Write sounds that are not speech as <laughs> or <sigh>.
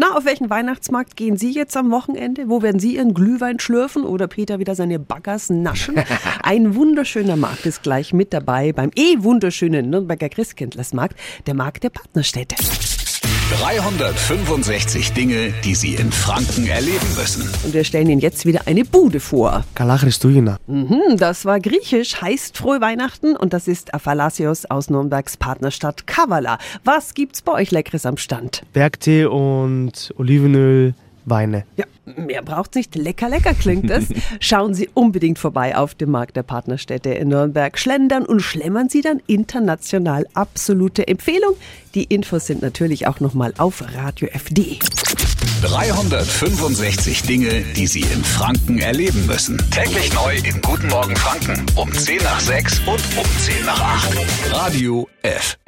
Na, auf welchen Weihnachtsmarkt gehen Sie jetzt am Wochenende? Wo werden Sie Ihren Glühwein schlürfen oder Peter wieder seine Baggers naschen? <laughs> Ein wunderschöner Markt ist gleich mit dabei beim eh wunderschönen Nürnberger Christkindlersmarkt, der Markt der Partnerstädte. 365 Dinge, die Sie in Franken erleben müssen. Und wir stellen Ihnen jetzt wieder eine Bude vor. Kalachristougina. Mhm, das war griechisch, heißt Frohe Weihnachten und das ist Aphalassios aus Nürnbergs Partnerstadt Kavala. Was gibt's bei euch Leckeres am Stand? Bergtee und Olivenöl. Weine. Ja, mehr braucht's nicht. Lecker, lecker klingt es. <laughs> Schauen Sie unbedingt vorbei auf dem Markt der Partnerstädte in Nürnberg. Schlendern und schlemmern Sie dann international. Absolute Empfehlung. Die Infos sind natürlich auch nochmal auf Radio FD. 365 Dinge, die Sie in Franken erleben müssen. Täglich neu in Guten Morgen Franken um 10 nach 6 und um 10 nach 8. Radio F.